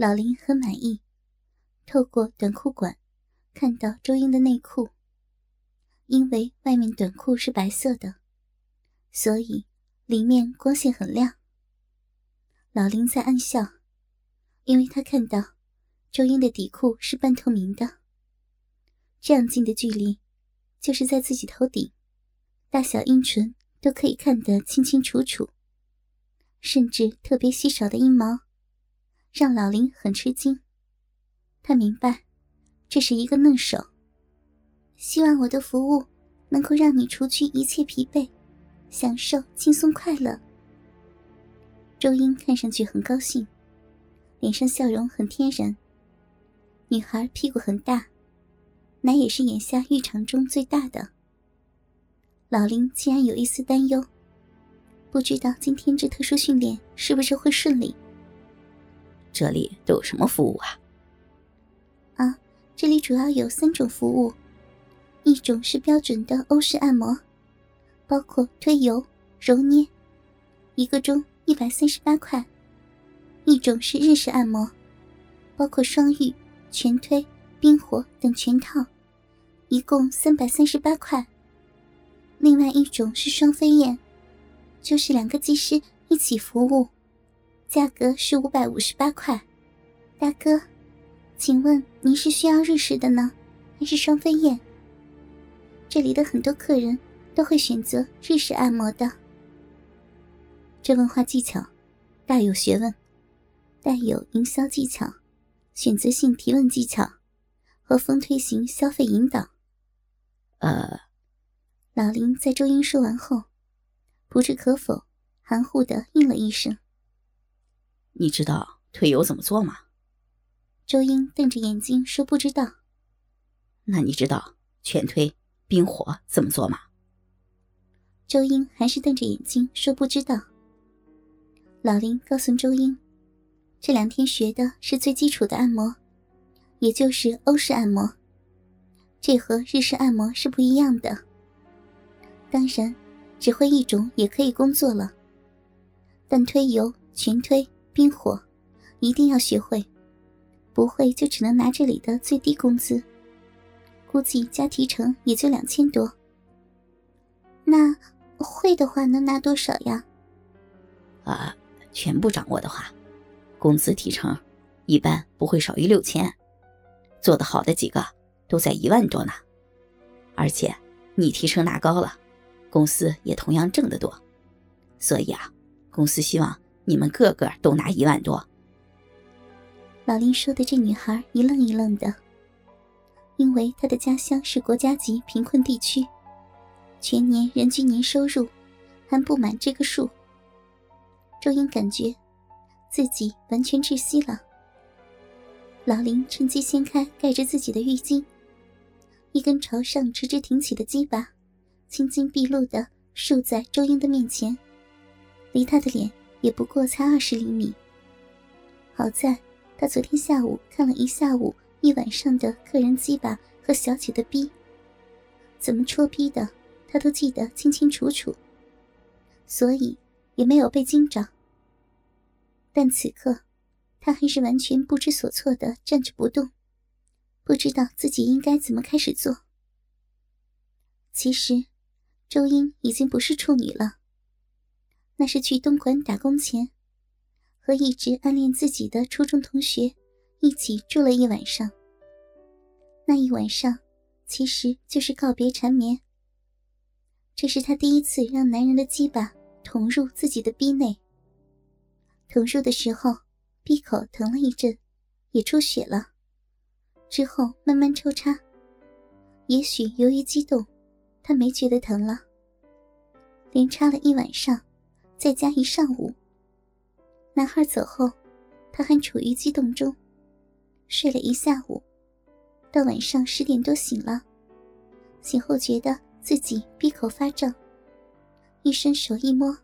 老林很满意，透过短裤管看到周英的内裤。因为外面短裤是白色的，所以里面光线很亮。老林在暗笑，因为他看到周英的底裤是半透明的。这样近的距离，就是在自己头顶，大小阴唇都可以看得清清楚楚，甚至特别稀少的阴毛。让老林很吃惊，他明白，这是一个嫩手。希望我的服务能够让你除去一切疲惫，享受轻松快乐。周英看上去很高兴，脸上笑容很天然。女孩屁股很大，乃也是眼下浴场中最大的。老林竟然有一丝担忧，不知道今天这特殊训练是不是会顺利。这里都有什么服务啊？啊，这里主要有三种服务，一种是标准的欧式按摩，包括推油、揉捏，一个钟一百三十八块；一种是日式按摩，包括双浴、全推、冰火等全套，一共三百三十八块；另外一种是双飞燕，就是两个技师一起服务。价格是五百五十八块，大哥，请问您是需要日式的呢，还是双飞燕？这里的很多客人都会选择日式按摩的。这问话技巧大有学问，带有营销技巧、选择性提问技巧和风推型消费引导。呃，老林在周英说完后，不置可否，含糊的应了一声。你知道推油怎么做吗？周英瞪着眼睛说：“不知道。”那你知道全推冰火怎么做吗？周英还是瞪着眼睛说：“不知道。”老林告诉周英：“这两天学的是最基础的按摩，也就是欧式按摩，这和日式按摩是不一样的。当然，只会一种也可以工作了，但推油、全推。”冰火，一定要学会，不会就只能拿这里的最低工资，估计加提成也就两千多。那会的话能拿多少呀？啊，全部掌握的话，工资提成一般不会少于六千，做得好的几个都在一万多呢。而且你提成拿高了，公司也同样挣得多，所以啊，公司希望。你们个个都拿一万多。老林说的这女孩一愣一愣的，因为她的家乡是国家级贫困地区，全年人均年收入还不满这个数。周英感觉自己完全窒息了。老林趁机掀开盖着自己的浴巾，一根朝上直直挺起的鸡巴，青筋毕露的竖在周英的面前，离他的脸。也不过才二十厘米。好在他昨天下午看了一下午、一晚上的客人鸡巴和小姐的逼，怎么戳逼的，他都记得清清楚楚，所以也没有被惊着。但此刻，他还是完全不知所措的站着不动，不知道自己应该怎么开始做。其实，周英已经不是处女了。那是去东莞打工前，和一直暗恋自己的初中同学一起住了一晚上。那一晚上，其实就是告别缠绵。这是他第一次让男人的鸡巴捅入自己的逼内。捅入的时候，闭口疼了一阵，也出血了，之后慢慢抽插。也许由于激动，他没觉得疼了。连插了一晚上。再加一上午。男孩走后，他还处于激动中，睡了一下午，到晚上十点多醒了。醒后觉得自己闭口发胀，一伸手一摸，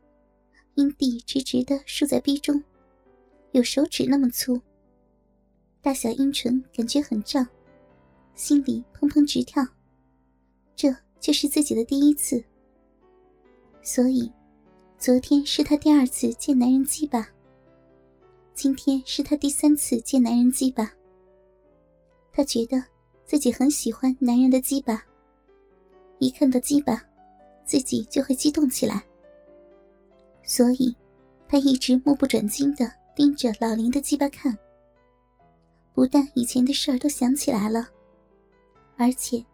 阴蒂直直的竖在逼中，有手指那么粗。大小阴唇感觉很胀，心里砰砰直跳。这就是自己的第一次，所以。昨天是他第二次见男人鸡巴。今天是他第三次见男人鸡巴，他觉得自己很喜欢男人的鸡巴，一看到鸡巴，自己就会激动起来。所以，他一直目不转睛的盯着老林的鸡巴看。不但以前的事儿都想起来了，而且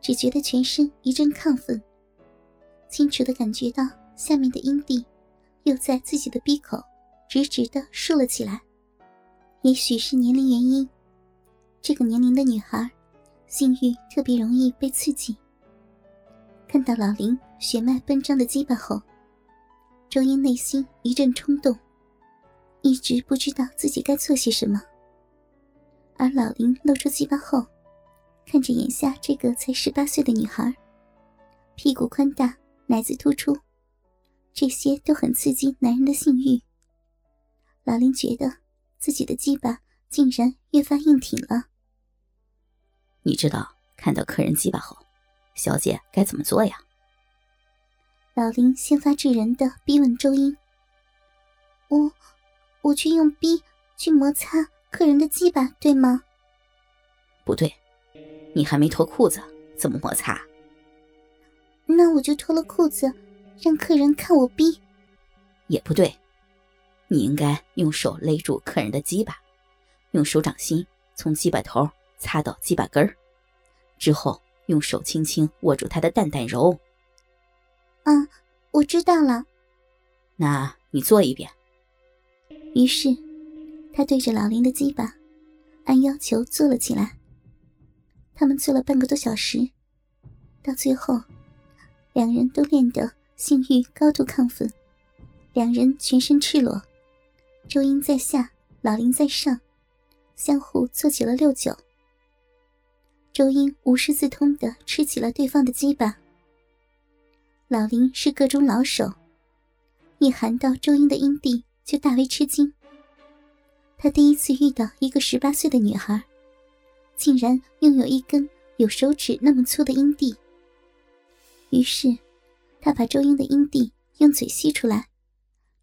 只觉得全身一阵亢奋，清楚的感觉到下面的阴蒂又在自己的鼻口。直直的竖了起来，也许是年龄原因，这个年龄的女孩性欲特别容易被刺激。看到老林血脉奔张的鸡巴后，周英内心一阵冲动，一直不知道自己该做些什么。而老林露出鸡巴后，看着眼下这个才十八岁的女孩，屁股宽大，奶子突出，这些都很刺激男人的性欲。老林觉得自己的鸡巴竟然越发硬挺了。你知道看到客人鸡巴后，小姐该怎么做呀？老林先发制人的逼问周英：“我，我去用逼去摩擦客人的鸡巴，对吗？”“不对，你还没脱裤子，怎么摩擦？”“那我就脱了裤子，让客人看我逼。”“也不对。”你应该用手勒住客人的鸡巴，用手掌心从鸡巴头擦到鸡巴根儿，之后用手轻轻握住他的蛋蛋揉。啊，我知道了。那你做一遍。于是，他对着老林的鸡巴，按要求做了起来。他们做了半个多小时，到最后，两人都练得性欲高度亢奋，两人全身赤裸。周英在下，老林在上，相互做起了六九。周英无师自通的吃起了对方的鸡巴。老林是个中老手，一含到周英的阴蒂就大为吃惊。他第一次遇到一个十八岁的女孩，竟然拥有一根有手指那么粗的阴蒂。于是，他把周英的阴蒂用嘴吸出来，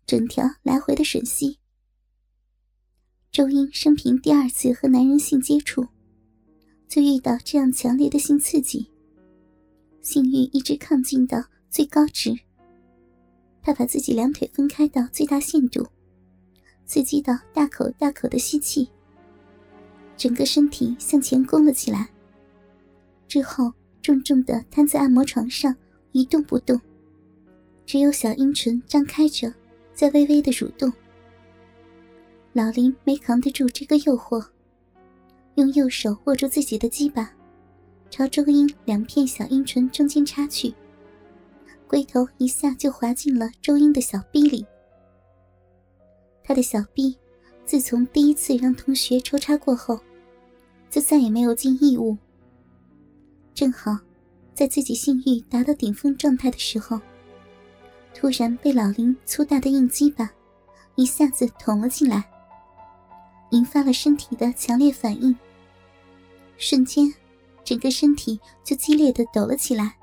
整条来回的吮吸。周英生平第二次和男人性接触，就遇到这样强烈的性刺激，性欲一直亢进到最高值。他把自己两腿分开到最大限度，刺激到大口大口的吸气，整个身体向前弓了起来，之后重重的瘫在按摩床上一动不动，只有小阴唇张开着，在微微的蠕动。老林没扛得住这个诱惑，用右手握住自己的鸡巴，朝周英两片小阴唇中间插去，龟头一下就滑进了周英的小臂里。他的小臂，自从第一次让同学抽插过后，就再也没有进异物。正好，在自己性欲达到顶峰状态的时候，突然被老林粗大的硬鸡巴一下子捅了进来。引发了身体的强烈反应，瞬间，整个身体就激烈的抖了起来。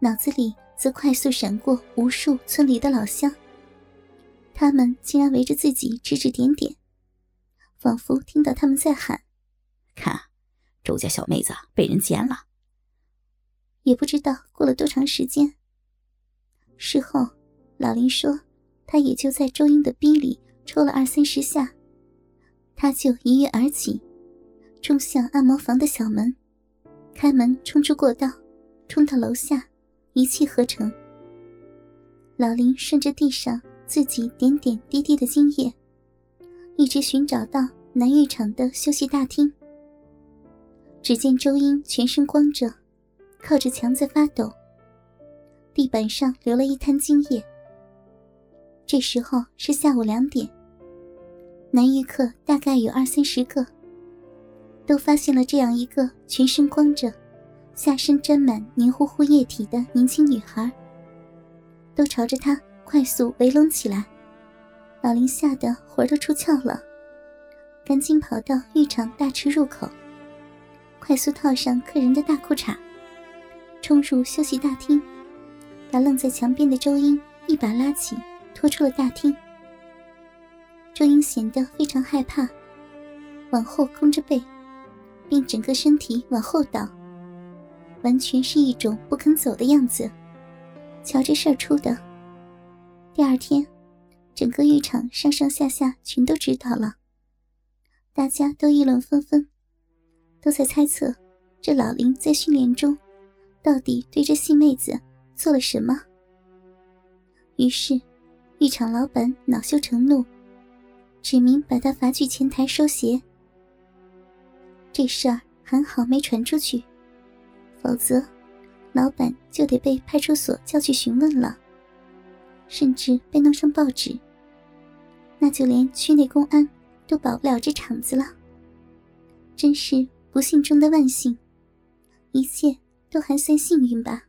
脑子里则快速闪过无数村里的老乡，他们竟然围着自己指指点点，仿佛听到他们在喊：“看，周家小妹子被人奸了。”也不知道过了多长时间。事后，老林说，他也就在周英的逼里抽了二三十下。他就一跃而起，冲向按摩房的小门，开门冲出过道，冲到楼下，一气呵成。老林顺着地上自己点点滴滴的精液，一直寻找到男浴场的休息大厅。只见周英全身光着，靠着墙在发抖，地板上留了一滩精液。这时候是下午两点。男浴客大概有二三十个，都发现了这样一个全身光着、下身沾满黏糊糊液体的年轻女孩，都朝着他快速围拢起来。老林吓得魂都出窍了，赶紧跑到浴场大池入口，快速套上客人的大裤衩，冲入休息大厅，把愣在墙边的周英一把拉起，拖出了大厅。周英显得非常害怕，往后弓着背，并整个身体往后倒，完全是一种不肯走的样子。瞧这事儿出的，第二天，整个浴场上上下下全都知道了，大家都议论纷纷，都在猜测这老林在训练中到底对这细妹子做了什么。于是，浴场老板恼羞成怒，指明把他罚去前台收鞋。这事儿还好没传出去，否则，老板就得被派出所叫去询问了，甚至被弄上报纸。那就连区内公安都保不了这场子了。真是不幸中的万幸，一切都还算幸运吧。